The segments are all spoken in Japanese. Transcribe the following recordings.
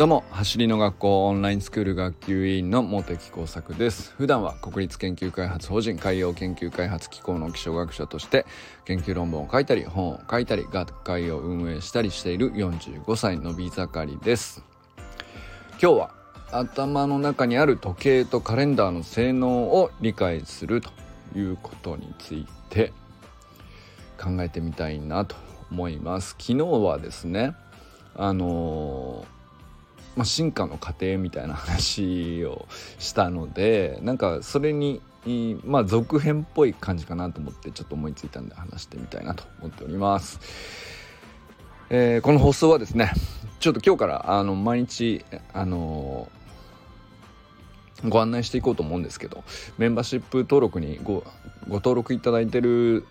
どうも走りの学校オンラインスクール学級委員の茂木耕作です。普段は国立研究開発法人海洋研究開発機構の気象学者として研究論文を書いたり本を書いたり学会を運営したりしている45歳のび盛りです。今日は頭の中にある時計とカレンダーの性能を理解するということについて考えてみたいなと思います。昨日はですねあのーまあ、進化の過程みたいな話をしたのでなんかそれにまあ続編っぽい感じかなと思ってちょっと思いついたんで話してみたいなと思っております。えー、この放送はですねちょっと今日からあの毎日あのー、ご案内していこうと思うんですけどメンバーシップ登録にご登録いただいてる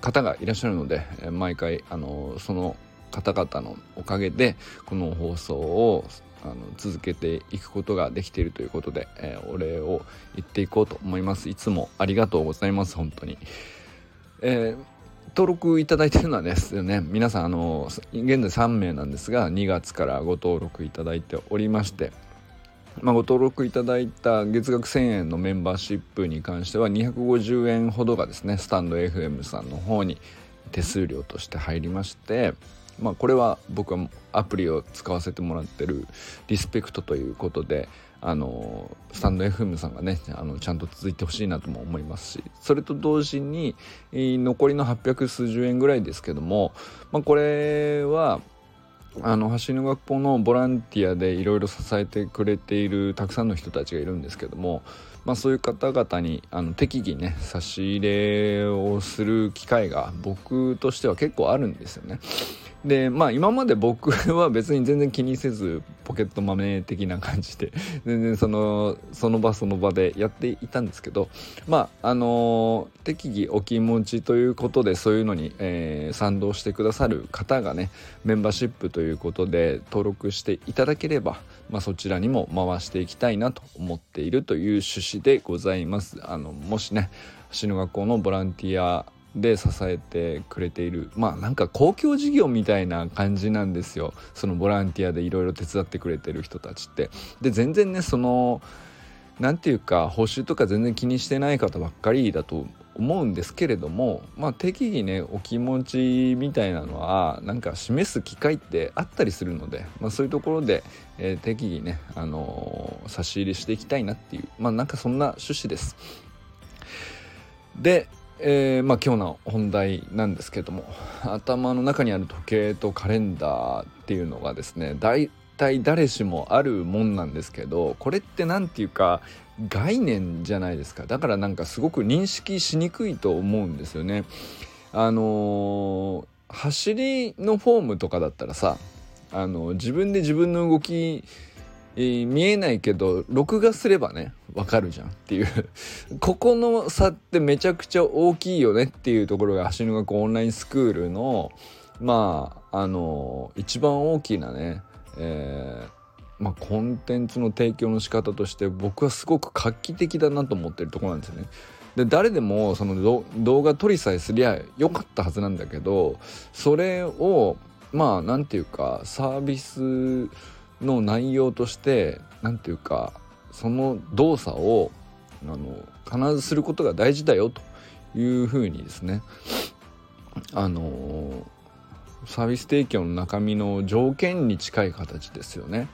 方がいらっしゃるので毎回あの、その方々のおかげでこの放送をあの続けていくことができているということで、えー、お礼を言っていこうと思います。いつもありがとうございます本当に、えー、登録いただいてるのはですね皆さんあの現在3名なんですが2月からご登録いただいておりましてまあ、ご登録いただいた月額1000円のメンバーシップに関しては250円ほどがですねスタンド FM さんの方に手数料として入りましてまあこれは僕はアプリを使わせてもらってるリスペクトということであのスタンド FM さんがねあのちゃんと続いてほしいなとも思いますしそれと同時に残りの800数十円ぐらいですけども、まあ、これはあの走りの学校のボランティアでいろいろ支えてくれているたくさんの人たちがいるんですけども、まあ、そういう方々にあの適宜ね差し入れをする機会が僕としては結構あるんですよね。でまあ今まで僕は別に全然気にせずポケットマネー的な感じで 全然そのその場その場でやっていたんですけどまああのー、適宜お気持ちということでそういうのに、えー、賛同してくださる方がねメンバーシップということで登録していただければ、まあ、そちらにも回していきたいなと思っているという趣旨でございます。あのもしね橋の学校のボランティアで支えてくれているまあなんか公共事業みたいな感じなんですよそのボランティアでいろいろ手伝ってくれてる人たちって。で全然ねその何て言うか報酬とか全然気にしてない方ばっかりだと思うんですけれどもまあ適宜ねお気持ちみたいなのはなんか示す機会ってあったりするので、まあ、そういうところで、えー、適宜ね、あのー、差し入れしていきたいなっていうまあなんかそんな趣旨です。でえー、まあ、今日の本題なんですけれども頭の中にある時計とカレンダーっていうのがですね大体誰しもあるもんなんですけどこれって何て言うか概念じゃないですかだからなんかすごく認識しにくいと思うんですよね。あのー、走りのフォームとかだったらさあの自分で自分の動き見えないけど録画すればねわかるじゃんっていうここの差ってめちゃくちゃ大きいよねっていうところが橋の学校オンラインスクールのまああの一番大きなね、えー、まあ、コンテンツの提供の仕方として僕はすごく画期的だなと思ってるとこなんですよね。で誰でもその動画撮りさえすりゃよかったはずなんだけどそれをまあ何て言うかサービスの内容として何て言うかその動作をあの必ずすることが大事だよというふうにですねあのサービス提供の中身の条件に近い形ですよね。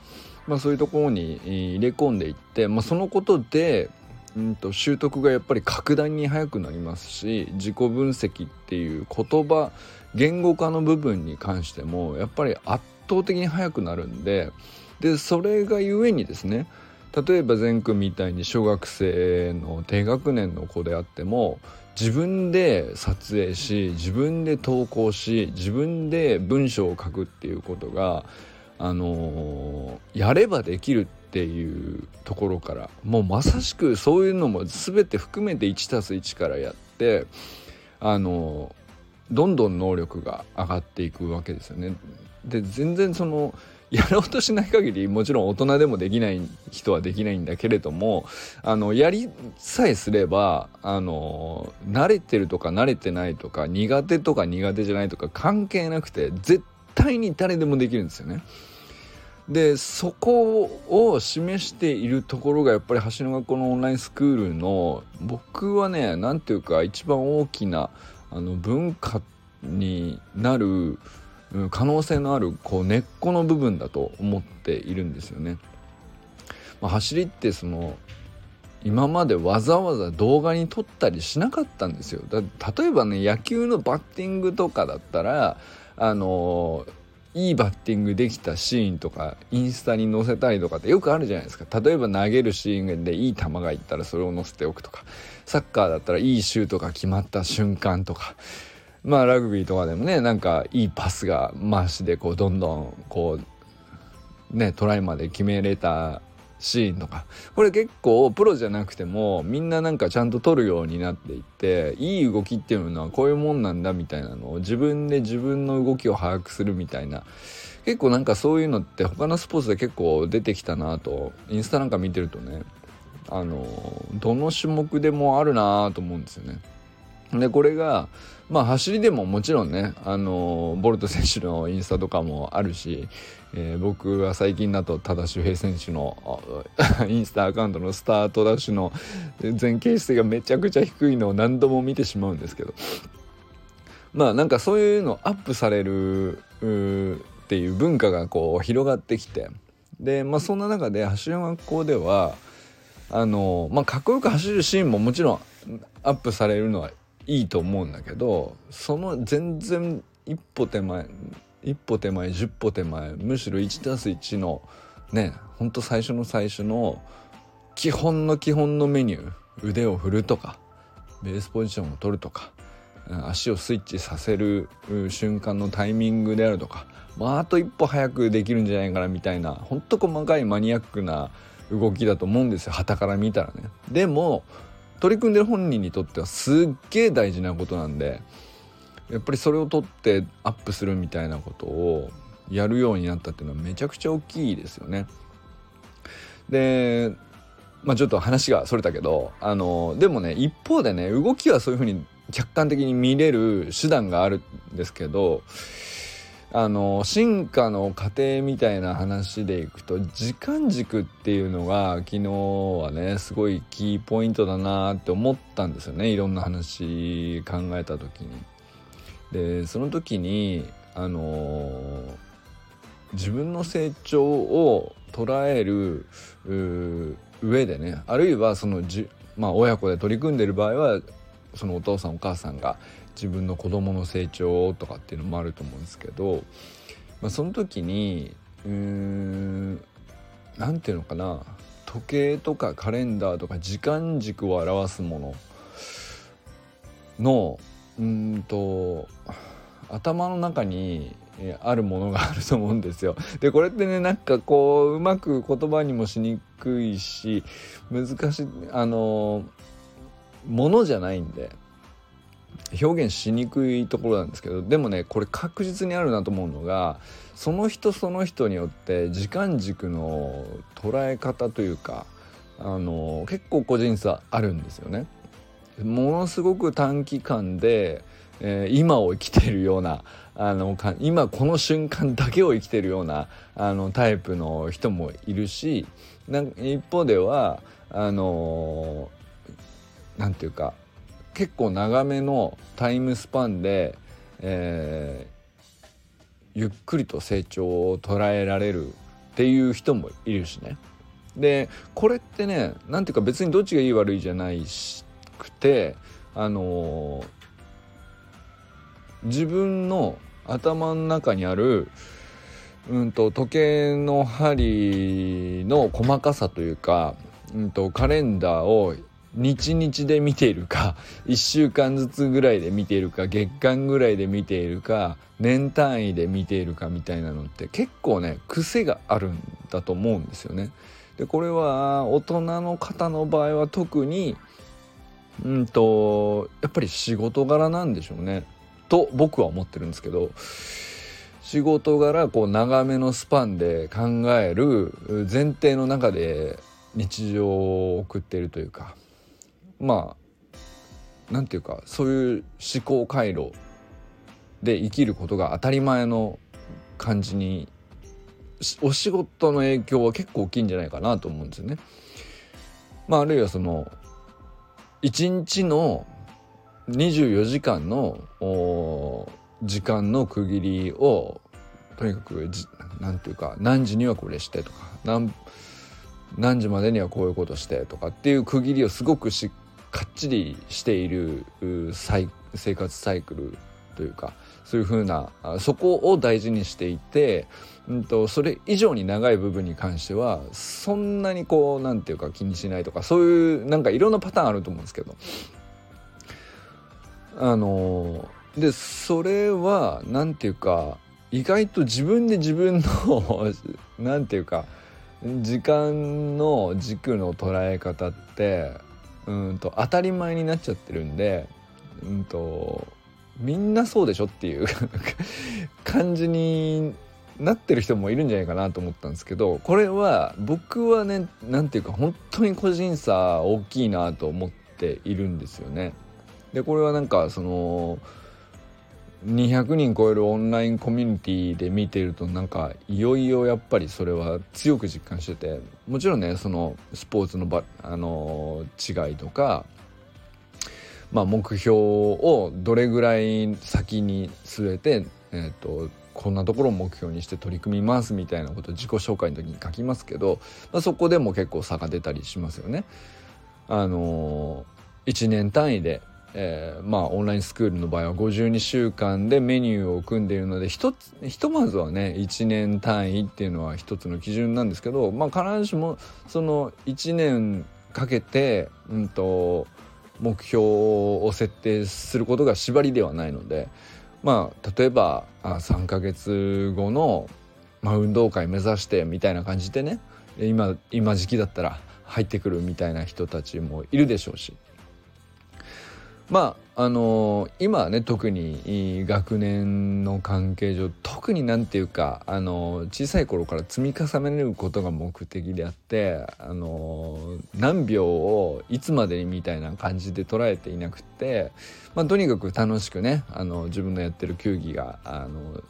まあ、そういうところに入れ込んでいって、まあ、そのことで、うんと、習得がやっぱり格段に早くなりますし自己分析っていう言葉言語化の部分に関してもやっぱり圧倒的に早くなるんででそれがゆえにですね例えば善くんみたいに小学生の低学年の子であっても自分で撮影し自分で投稿し自分で文章を書くっていうことがあのー、やればできるっていうところからもうまさしくそういうのも全て含めて 1+1 からやってあのー、どんどん能力が上がっていくわけですよね。で全然そのやろうとしない限りもちろん大人でもできない人はできないんだけれどもあのやりさえすればあの慣れてるとか慣れてないとか苦手とか苦手じゃないとか関係なくて絶対に誰でもできるんですよね。でそこを示しているところがやっぱり橋の学校のオンラインスクールの僕はね何ていうか一番大きなあの文化になる可能性のあるこう根っこの部分だと思っているんですよね。まあ、走りってその今までわざわざ動画に撮ったりしなかったんですよ。だ例えばね野球のバッティングとかだったらあのいいバッティングできたシーンとかインスタに載せたりとかってよくあるじゃないですか例えば投げるシーンでいい球がいったらそれを載せておくとかサッカーだったらいいシュートが決まった瞬間とかまあラグビーとかでもねなんかいいパスが回しでこうどんどんこうねトライまで決めれたシーンとかこれ結構プロじゃなくてもみんななんかちゃんと撮るようになっていっていい動きっていうのはこういうもんなんだみたいなのを自分で自分の動きを把握するみたいな結構なんかそういうのって他のスポーツで結構出てきたなとインスタなんか見てるとねあのどの種目でもあるなと思うんですよね。でこれがまあ走りでももちろんねあのボルト選手のインスタとかもあるし、えー、僕は最近だと多田修平選手の インスタアカウントのスタートダッシュの前傾姿勢がめちゃくちゃ低いのを何度も見てしまうんですけど。まあなんかそういうのアップされるっていう文化がこう広がってきて。でまあそんな中で走り学校ではあのまあかっこよく走るシーンももちろんアップされるのはいいと思うんだけどその全然一歩手前一歩手前10歩手前むしろ 1+1 のねほんと最初の最初の基本の基本のメニュー腕を振るとかベースポジションを取るとか足をスイッチさせる瞬間のタイミングであるとか、まあ、あと一歩早くできるんじゃないかなみたいなほんと細かいマニアックな動きだと思うんですよ旗から見たらね。でも取り組んでる本人にとってはすっげえ大事なことなんでやっぱりそれを取ってアップするみたいなことをやるようになったっていうのはめちゃくちゃ大きいですよね。でまあちょっと話がそれたけどあのでもね一方でね動きはそういうふうに客観的に見れる手段があるんですけどあの進化の過程みたいな話でいくと時間軸っていうのが昨日はねすごいキーポイントだなって思ったんですよねいろんな話考えた時に。でその時にあの自分の成長を捉える上でねあるいはそのじ、まあ、親子で取り組んでる場合はそのお父さんお母さんが自分の子供の成長とかっていうのもあると思うんですけど、まあ、その時にうーん何て言うのかな時計とかカレンダーとか時間軸を表すもののうんと頭の中にあるものがあると思うんですよ。でこれってねなんかこううまく言葉にもしにくいし難しいあのものじゃないんで表現しにくいところなんですけどでもねこれ確実にあるなと思うのがその人その人によって時間軸の捉え方というかあの結構個人差あるんですよね。ものすごく短期間で、えー、今を生きてるようなあの今この瞬間だけを生きてるようなあのタイプの人もいるしなん一方ではあの何て言うか結構長めのタイムスパンで、えー、ゆっくりと成長を捉えられるっていう人もいるしね。でこれってね何ていうか別にどっちがいい悪いじゃないしくてあのー、自分の頭の中にあるうんと時計の針の細かさというか、うんとカレンダーを日々で見ているか 1週間ずつぐらいで見ているか月間ぐらいで見ているか年単位で見ているかみたいなのって結構ね癖があるんだと思うんですよね。でこれは大人の方の場合は特にうんとやっぱり仕事柄なんでしょうねと僕は思ってるんですけど仕事柄こう長めのスパンで考える前提の中で日常を送っているというかまあなんていうかそういう思考回路で生きることが当たり前の感じにお仕事の影響は結構大きいんじゃないかなと思うんですよね。まあ、あるいはその1日の24時間の時間の区切りをとにかく何て言うか何時にはこれしてとか何何時までにはこういうことしてとかっていう区切りをすごくしっかっちりしている生活サイクルというかそういうふうなそこを大事にしていて、うんと、それ以上に長い部分に関してはそんなにこうなんていうか気にしないとかそういうなんかいろんなパターンあると思うんですけど。あのでそれは何ていうか意外と自分で自分の 何ていうか時間の軸の捉え方ってうんと当たり前になっちゃってるんでうんとみんなそうでしょっていう 感じになってる人もいるんじゃないかなと思ったんですけどこれは僕はね何て言うか本当に個人差大きいなと思っているんですよね。でこれはなんかその200人超えるオンラインコミュニティで見てるとなんかいよいよやっぱりそれは強く実感しててもちろんねそのスポーツのばあの違いとかまあ、目標をどれぐらい先に据えて、えーと、こんなところを目標にして取り組みますみたいなことを自己紹介の時に書きますけど、まあ、そこでも結構差が出たりしますよね。あのー、1年単位で、えー、まあオンラインスクールの場合は52週間でメニューを組んでいるのでひとひとまずはね1年単位っていうのは一つの基準なんですけど、まあ、必ずしもその1年かけて、うんと目標を設定することが縛りではないのでまあ例えば3ヶ月後の、まあ、運動会目指してみたいな感じでね今今時期だったら入ってくるみたいな人たちもいるでしょうしまああのー、今ね特に学年の関係上特になんていうか、あのー、小さい頃から積み重ねることが目的であって、あのー、何秒をいつまでにみたいな感じで捉えていなくて、まあ、とにかく楽しくね、あの自分のやってる球技が、あの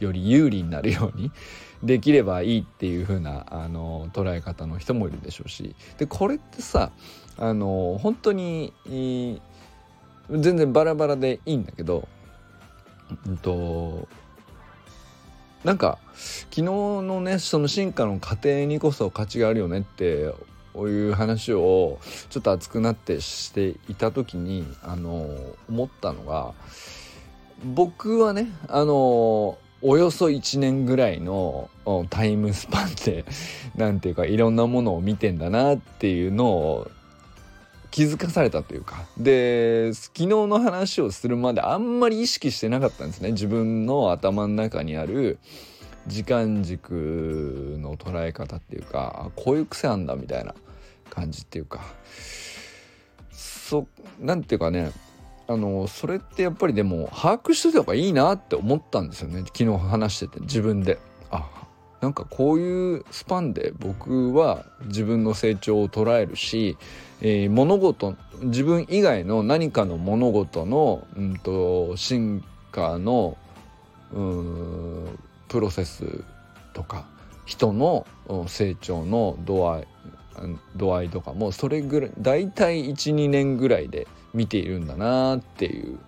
より有利になるように できればいいっていう風なあな捉え方の人もいるでしょうし。でこれってさあの本当に全然バラバラでいいんだけど、うんと、なんか昨日のねその進化の過程にこそ価値があるよねっていう話をちょっと熱くなってしていた時にあの思ったのが僕はねあのおよそ1年ぐらいのタイムスパンで何ていうかいろんなものを見てんだなっていうのを気づかされたというか。で昨日の話をするまであんまり意識してなかったんですね。自分の頭の中にある時間軸の捉え方っていうかこういう癖あんだみたいな感じっていうか。そなんていうかねあのそれってやっぱりでも把握しといた方がいいなって思ったんですよね。昨日話してて自分で。あなんかこういうスパンで僕は自分の成長を捉えるしえー、物事自分以外の何かの物事の、うんと、進化のプロセスとか人の成長の度合い度合いとかもそれぐらい大体12年ぐらいで見ているんだなっていう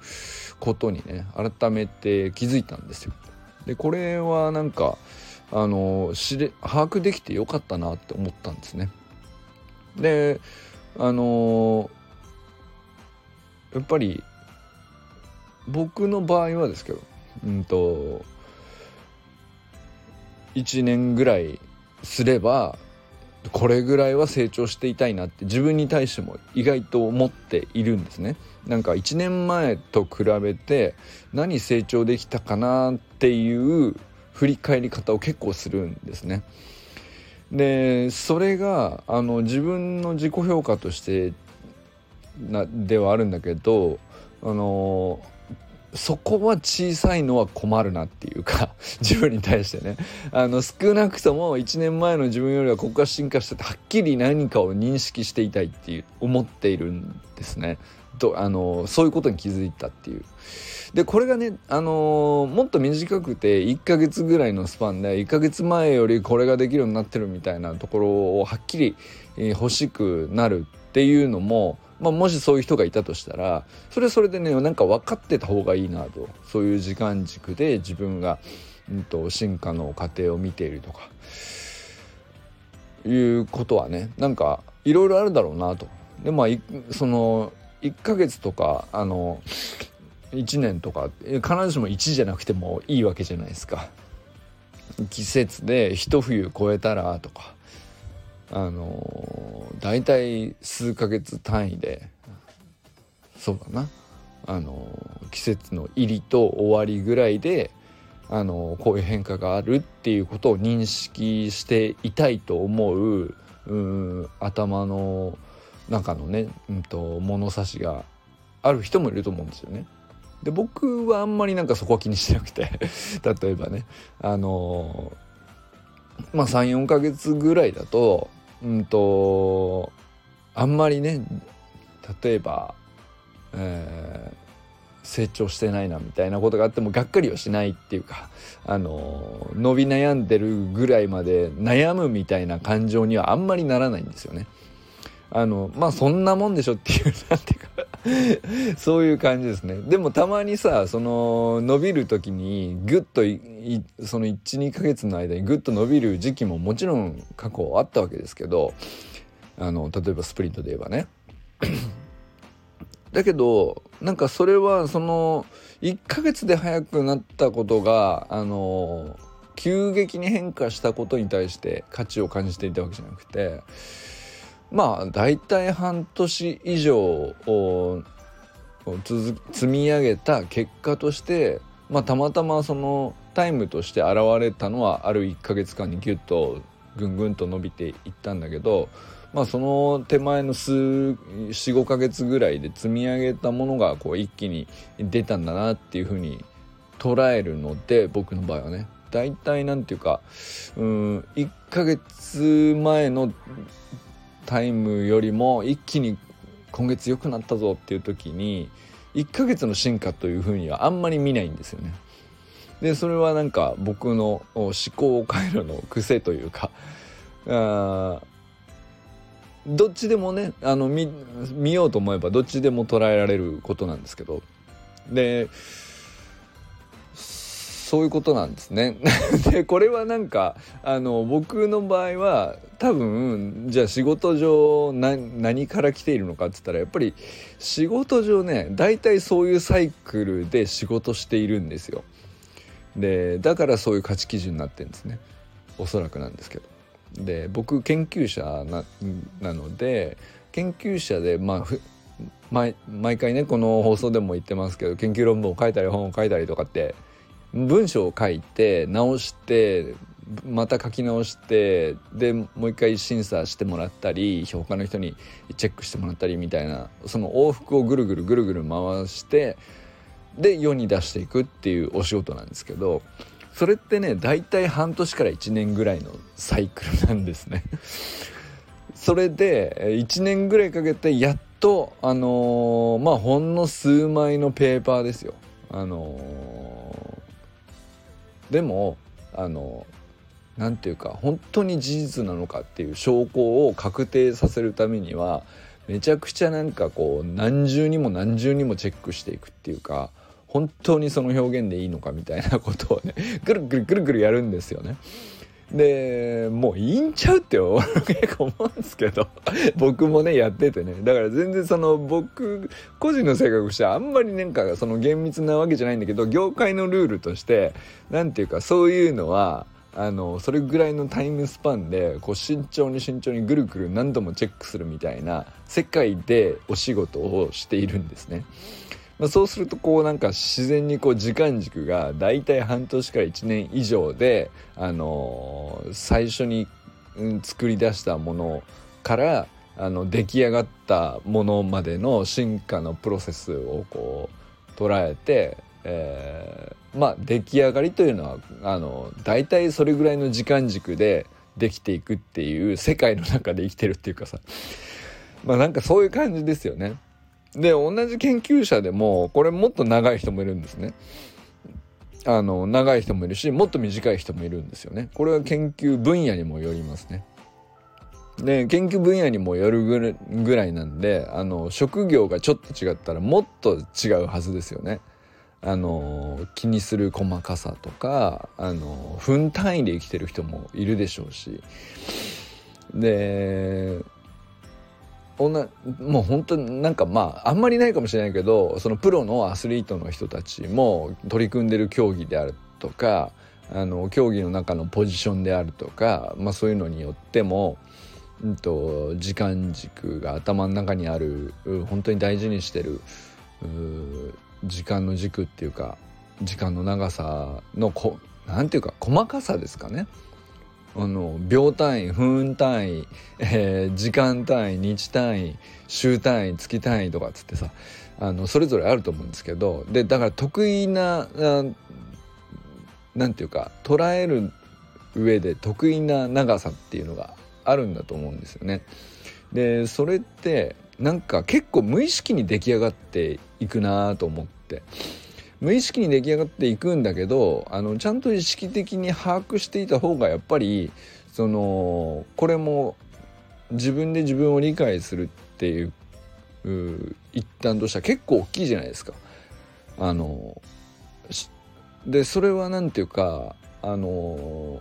ことにね改めて気づいたんですよ。でこれはなんかあの知れ把握できてよかったなって思ったんですね。であのー、やっぱり僕の場合はですけどうんと1年ぐらいすればこれぐらいは成長していたいなって自分に対しても意外と思っているんですね。なんか1年前と比べて何成長できたかなっていう振り返り方を結構するんですね。でそれがあの自分の自己評価としてなではあるんだけどあのそこは小さいのは困るなっていうか 自分に対してね。あの少なくとも1年前の自分よりはここが進化しててはっきり何かを認識していたいっていう思っているんですね。とあのそういうことに気づいたっていう。でこれがね、あの、もっと短くて1ヶ月ぐらいのスパンで1ヶ月前よりこれができるようになってるみたいなところをはっきり、え、欲しくなるっていうのもまあ、もしそういう人がいたとしたらそれはそれでねなんか分かってた方がいいなとそういう時間軸で自分が、うんと、進化の過程を見ているとかいうことはねなんかいろいろあるだろうなと。でまあその1ヶ月とかあの1年とか必ずしも1じゃなくてもいいわけじゃないですか。季節で一冬越えたらとかあの大体数ヶ月単位でそうだなあの季節の入りと終わりぐらいであのこういう変化があるっていうことを認識していたいと思うう頭の中のね、うんと、物差しがある人もいると思うんですよね。で僕はあんまりなんかそこは気にしてなくて 例えばねあのまあ34ヶ月ぐらいだとうんとあんまりね例えば、えー、成長してないなみたいなことがあってもがっかりはしないっていうかあの伸び悩んでるぐらいまで悩むみたいな感情にはあんまりならないんですよね。あのまあそんなもんでしょっていうなんていうか そういう感じですね。でもたまにさその伸びる時にグッとその12ヶ月の間にグッと伸びる時期ももちろん過去あったわけですけどあの例えばスプリントで言えばね。だけどなんかそれはその1ヶ月で速くなったことがあの急激に変化したことに対して価値を感じていたわけじゃなくてまあ大体半年以上積み上げた結果として、まあ、たまたまそのタイムとして現れたのはある1ヶ月間にギュッとぐんぐんと伸びていったんだけど、まあ、その手前の数45ヶ月ぐらいで積み上げたものがこう一気に出たんだなっていうふうに捉えるので僕の場合はね。大体なんていうかうん1ヶ月前のタイムよりも一気に今月良くなったぞっていう時に1ヶ月の進化というふうにはあんまり見ないんですよね。でそれはなんか僕の思考回路の癖というかあどっちでもねあの見見ようと思えばどっちでも捉えられることなんですけどでそういうことなんですね。でこれはなんかあの僕の場合は多分じゃあ仕事上何から来ているのかっつったらやっぱり仕事上ね大体そういうサイクルで仕事しているんですよ。でだからそういう価値基準になってるんですねおそらくなんですけど。で僕研究者なので研究者でまあ毎毎回ねこの放送でも言ってますけど研究論文を書いたり本を書いたりとかって文章を書いて直してまた書き直してでもう一回審査してもらったり他の人にチェックしてもらったりみたいなその往復をぐるぐるぐるぐる回してで世に出していくっていうお仕事なんですけどそれってね大体半年から1年ぐらいのサイクルなんですね。それで1年ぐらいかけてやっとあのー、まあほんの数枚のペーパーですよ。あのー、でもあの何て言うか本当に事実なのかっていう証拠を確定させるためにはめちゃくちゃなんかこう何重にも何重にもチェックしていくっていうか本当にその表現でいいのかみたいなことをねぐるぐるぐるぐるやるんですよね。でもういいんちゃうって 結構思うんですけど僕もねやっててねだから全然その僕個人の性格としてはあんまりなんかその厳密なわけじゃないんだけど業界のルールとして何て言うかそういうのはあのそれぐらいのタイムスパンでこう慎重に慎重にぐるぐる何度もチェックするみたいな世界でお仕事をしているんですね。まあ、そうするとこうなんか自然にこう時間軸がだいたい半年から1年以上で、あのー、最初に、作り出したものからあの出来上がったものまでの進化のプロセスをこう捉えてえー、まあ出来上がりというのはあの大体それぐらいの時間軸でできていくっていう世界の中で生きてるっていうかさまあなんかそういう感じですよね。で同じ研究者でもこれもっと長い人もいるんですね。あの長い人もいるしもっと短い人もいるんですよね。これは研究分野にもよりますね。で研究分野にもよるぐらいなんであの職業がちょっと違ったらもっと違うはずですよね。あの気にする細かさとかあの分単位で生きてる人もいるでしょうしでおなもう本当なんかまああんまりないかもしれないけどそのプロのアスリートの人たちも取り組んでる競技であるとかあの競技の中のポジションであるとか、まあ、そういうのによってもうんと、時間軸が頭の中にある本当に大事にしてる時間の軸っていうか時間の長さのこなんていうか細かさですかね。あの秒単位分単位、えー、時間単位日単位週単位月単位とかっつってさあのそれぞれあると思うんですけどでだから得意な何て言うか捉える上で得意な長さっていうのがあるんだと思うんですよね。でそれってなんか結構無意識に出来上がっていくなと思って無意識に出来上がっていくんだけどあのちゃんと意識的に把握していた方がやっぱりそのこれも自分で自分を理解するっていう一端としては結構大きいじゃないですか。あのでそれは何て言うかあの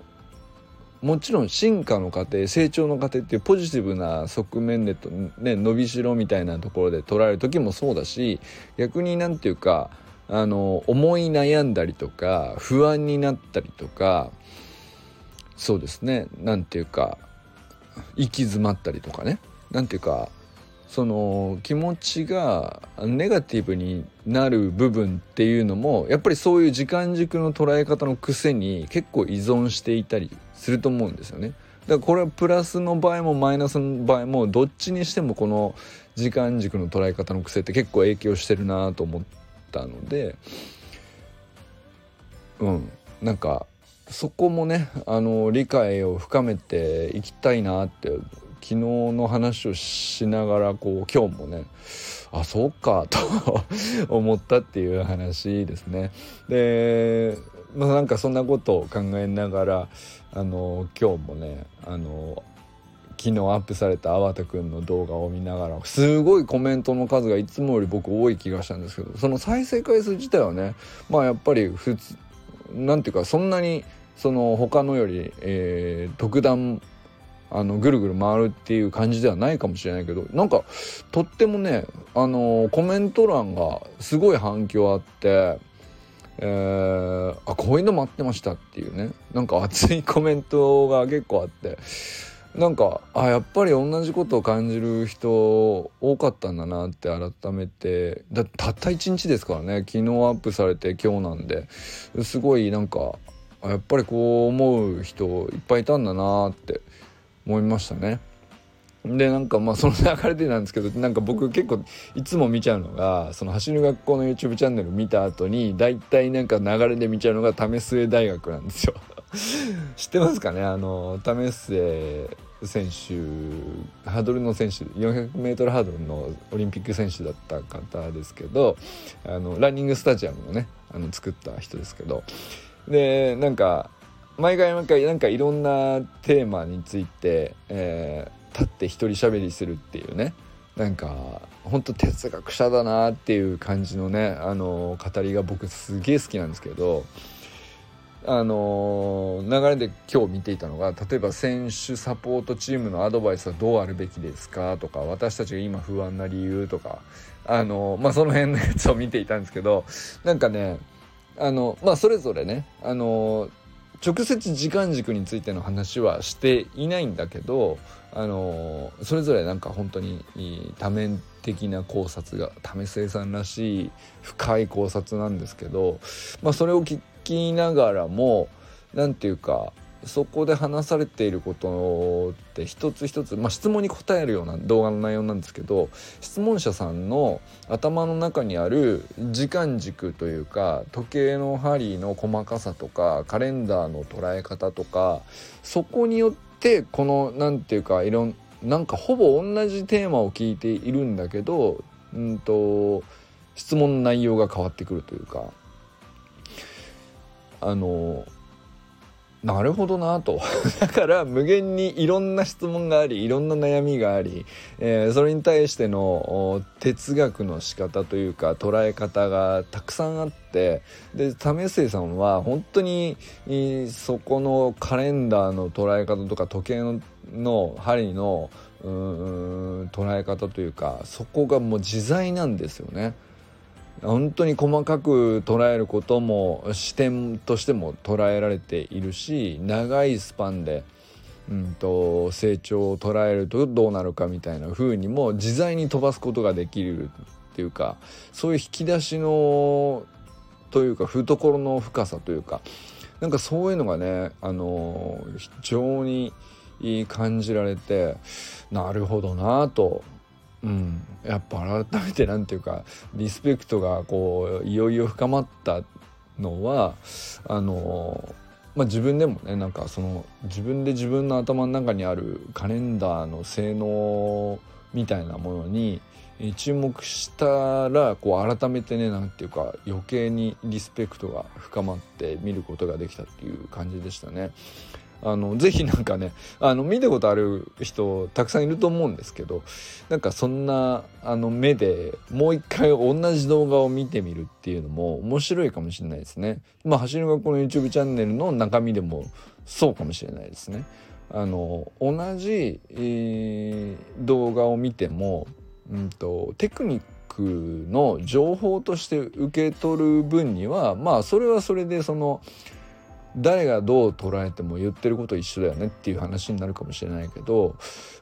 もちろん進化の過程成長の過程っていうポジティブな側面でと、ね、伸びしろみたいなところで捉える時もそうだし逆に何て言うかあの思い悩んだりとか不安になったりとかそうですね何て言うか行き詰まったりとかね何て言うかその気持ちがネガティブになる部分っていうのもやっぱりそういう時間軸の捉え方の癖に結構依存していたりすると思うんですよね。だからこれはプラスの場合もマイナスの場合もどっちにしてもこの時間軸の捉え方の癖って結構影響してるなと思ってたのでうんなんかそこもねあの理解を深めていきたいなって昨日の話をしながらこう今日もねあそうかと 思ったっていう話ですね。でまあなんかそんなことを考えながらあの今日もねあの昨日アップされた粟田くんの動画を見ながらすごいコメントの数がいつもより僕多い気がしたんですけどその再生回数自体はねまあやっぱり普通なんていうかそんなにその他のより、えー、特段あのぐるぐる回るっていう感じではないかもしれないけどなんかとってもねあのコメント欄がすごい反響あってえー、あこういうの待ってましたっていうねなんか熱いコメントが結構あってなんかあやっぱり同じことを感じる人多かったんだなって改めて。だたった1日ですからね。昨日アップされて今日なんで。すごいなんかやっぱりこう思う人いっぱいいたんだなって思いましたね。でなんかまあその流れでなんですけどなんか僕結構いつも見ちゃうのがその走る学校の YouTube チャンネル見た後に大体なんか流れで見ちゃうのが為末大学なんですよ。知ってますかね？あの為末選手ハードルの選手 400m ハードルのオリンピック選手だった方ですけどあのランニングスタジアムをねあの作った人ですけどでなんか毎回毎回なんかいろんなテーマについて、えー立って一人喋りするっていうねなんかほんと哲学者だなっていう感じのねあの語りが僕すげえ好きなんですけどあの流れで今日見ていたのが例えば選手サポートチームのアドバイスはどうあるべきですか？とか私たちが今不安な理由とかあのまあその辺のやつを見ていたんですけどなんかねあのまあそれぞれねあの直接時間軸についての話はしていないんだけどあのそれぞれなんか本当に多面的な考察が為末さんらしい深い考察なんですけど、まあ、それを聞きながらも何て言うかそこで話されていることって一つ一つ、まあ、質問に答えるような動画の内容なんですけど質問者さんの頭の中にある時間軸というか時計の針の細かさとかカレンダーの捉え方とかそこによってこの何て言うかいろんなんかほぼ同じテーマを聞いているんだけど、うんと質問の内容が変わってくるというか。あのなるほどなと だから無限にいろんな質問がありいろんな悩みがあり、えー、それに対しての哲学の仕方というか捉え方がたくさんあってで為末さんは本当にそこのカレンダーの捉え方とか時計の針の捉え方というかそこがもう自在なんですよね。本当に細かく捉えることも視点としても捉えられているし長いスパンで、うんと、成長を捉えるとどうなるかみたいな風にも自在に飛ばすことができるっていうかそういう引き出しのというか懐の深さというかなんかそういうのがねあの非常に感じられてなるほどなとうん、やっぱ改めて何て言うかリスペクトがこういよいよ深まったのはあのまあ、自分でもねなんかその自分で自分の頭の中にあるカレンダーの性能みたいなものに注目したらこう改めてね何て言うか余計にリスペクトが深まって見ることができたっていう感じでしたね。あのぜひなんかねあの見たことある人たくさんいると思うんですけどなんかそんなあの目でもう一回同じ動画を見てみるっていうのも面白いかもしれないですね。まあ走る学校の YouTube チャンネルの中身でもそうかもしれないですね。あの同じ、えー、動画を見ても、うんと、テクニックの情報として受け取る分にはまあそれはそれでその誰がどう捉えても言ってること一緒だよねっていう話になるかもしれないけど、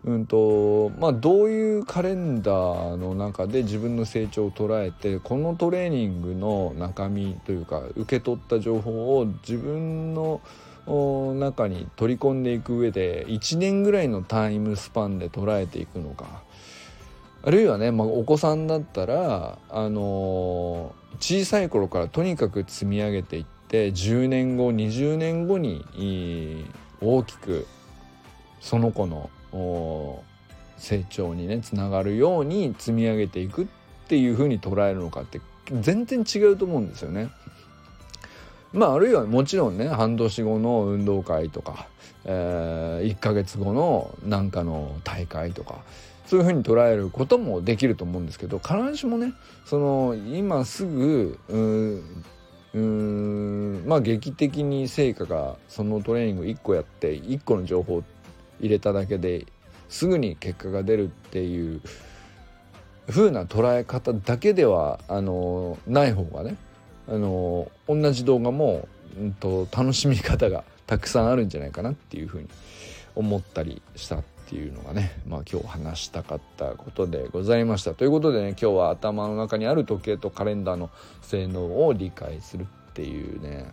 うんとまあ、どういうカレンダーの中で自分の成長を捉えてこのトレーニングの中身というか受け取った情報を自分の中に取り込んでいく上で1年ぐらいのタイムスパンで捉えていくのか。あるいはね、まあ、お子さんだったら、あのー、小さい頃からとにかく積み上げていって10年後20年後に大きくその子の成長にねつながるように積み上げていくっていう風に捉えるのかって全然違うと思うんですよね。まああるいはもちろんね半年後の運動会とか、えー、1ヶ月後のなんかの大会とかそういうふうに捉えることもできると思うんですけど必ずしもねその今すぐうんまあ劇的に成果がそのトレーニング1個やって1個の情報入れただけですぐに結果が出るっていう風な捉え方だけではあのない方がねあの同じ動画も、うんと、楽しみ方がたくさんあるんじゃないかなっていう風に思ったりしたっていうのがねまあ今日話したかったことでございました。ということでね今日は頭の中にある時計とカレンダーの性能を理解するっていうね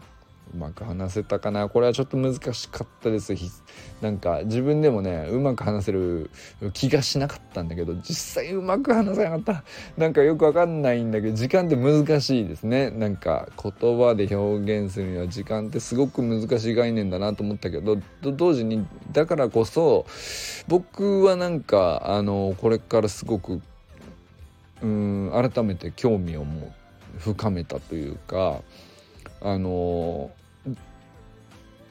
うまく話せたかな。これはちょっと難しかったです。なんか自分でもねうまく話せる気がしなかったんだけど実際うまく話せなかった。なんかよくわかんないんだけど時間って難しいですね。なんか言葉で表現するには時間ってすごく難しい概念だなと思ったけど同時にだからこそ僕はなんかあのこれからすごくうん改めて興味をも深めたというかあの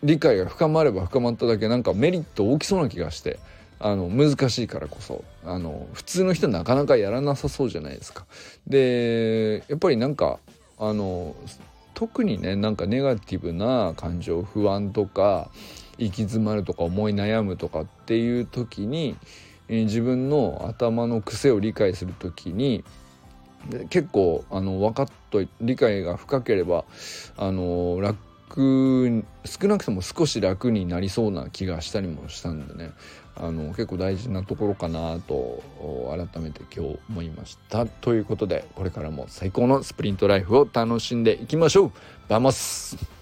理解が深まれば深まっただけなんかメリット大きそうな気がしてあの難しいからこそあの普通の人なかなかやらなさそうじゃないですか。でやっぱりなんかあの特にねなんかネガティブな感情不安とか行き詰まるとか思い悩むとかっていう時にえ自分の頭の癖を理解する時に結構あの分かっと理解が深ければあの楽少なくとも少し楽になりそうな気がしたりもしたんでね。あの結構大事なところかなと改めて今日思いました。ということでこれからも最高のスプリントライフを楽しんでいきましょう。 Vamos。